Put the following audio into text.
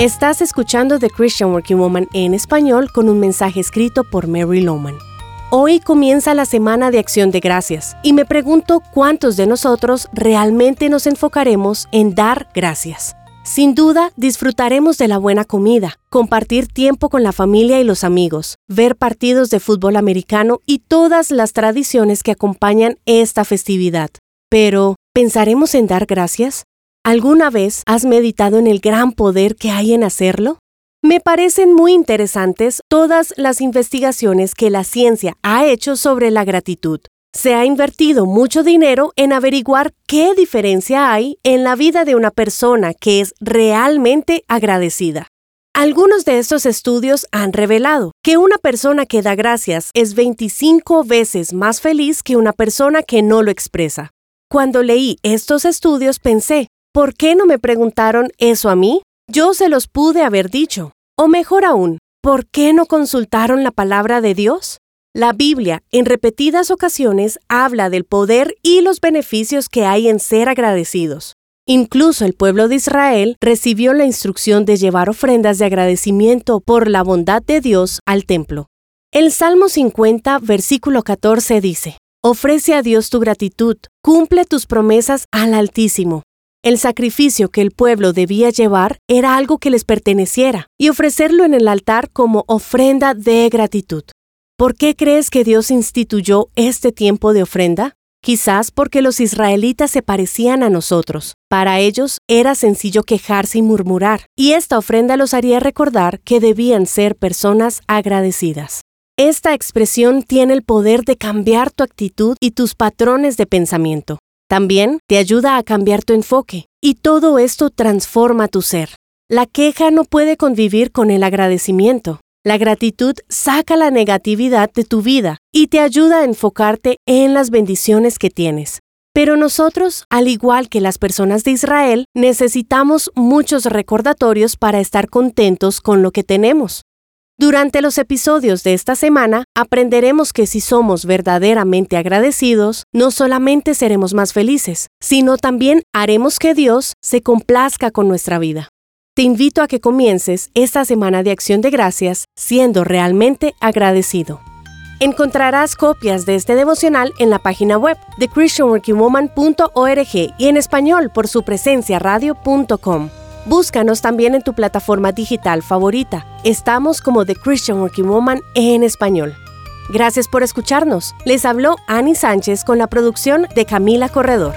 Estás escuchando The Christian Working Woman en español con un mensaje escrito por Mary Lowman. Hoy comienza la Semana de Acción de Gracias y me pregunto cuántos de nosotros realmente nos enfocaremos en dar gracias. Sin duda, disfrutaremos de la buena comida, compartir tiempo con la familia y los amigos, ver partidos de fútbol americano y todas las tradiciones que acompañan esta festividad. Pero, ¿pensaremos en dar gracias? ¿Alguna vez has meditado en el gran poder que hay en hacerlo? Me parecen muy interesantes todas las investigaciones que la ciencia ha hecho sobre la gratitud. Se ha invertido mucho dinero en averiguar qué diferencia hay en la vida de una persona que es realmente agradecida. Algunos de estos estudios han revelado que una persona que da gracias es 25 veces más feliz que una persona que no lo expresa. Cuando leí estos estudios pensé, ¿Por qué no me preguntaron eso a mí? Yo se los pude haber dicho. O mejor aún, ¿por qué no consultaron la palabra de Dios? La Biblia, en repetidas ocasiones, habla del poder y los beneficios que hay en ser agradecidos. Incluso el pueblo de Israel recibió la instrucción de llevar ofrendas de agradecimiento por la bondad de Dios al templo. El Salmo 50, versículo 14 dice, Ofrece a Dios tu gratitud, cumple tus promesas al Altísimo, el sacrificio que el pueblo debía llevar era algo que les perteneciera y ofrecerlo en el altar como ofrenda de gratitud. ¿Por qué crees que Dios instituyó este tiempo de ofrenda? Quizás porque los israelitas se parecían a nosotros. Para ellos era sencillo quejarse y murmurar, y esta ofrenda los haría recordar que debían ser personas agradecidas. Esta expresión tiene el poder de cambiar tu actitud y tus patrones de pensamiento. También te ayuda a cambiar tu enfoque y todo esto transforma tu ser. La queja no puede convivir con el agradecimiento. La gratitud saca la negatividad de tu vida y te ayuda a enfocarte en las bendiciones que tienes. Pero nosotros, al igual que las personas de Israel, necesitamos muchos recordatorios para estar contentos con lo que tenemos. Durante los episodios de esta semana aprenderemos que si somos verdaderamente agradecidos, no solamente seremos más felices, sino también haremos que Dios se complazca con nuestra vida. Te invito a que comiences esta semana de acción de gracias siendo realmente agradecido. Encontrarás copias de este devocional en la página web de christianworkingwoman.org y en español por su presencia radio.com. Búscanos también en tu plataforma digital favorita. Estamos como The Christian Working Woman en español. Gracias por escucharnos. Les habló Annie Sánchez con la producción de Camila Corredor.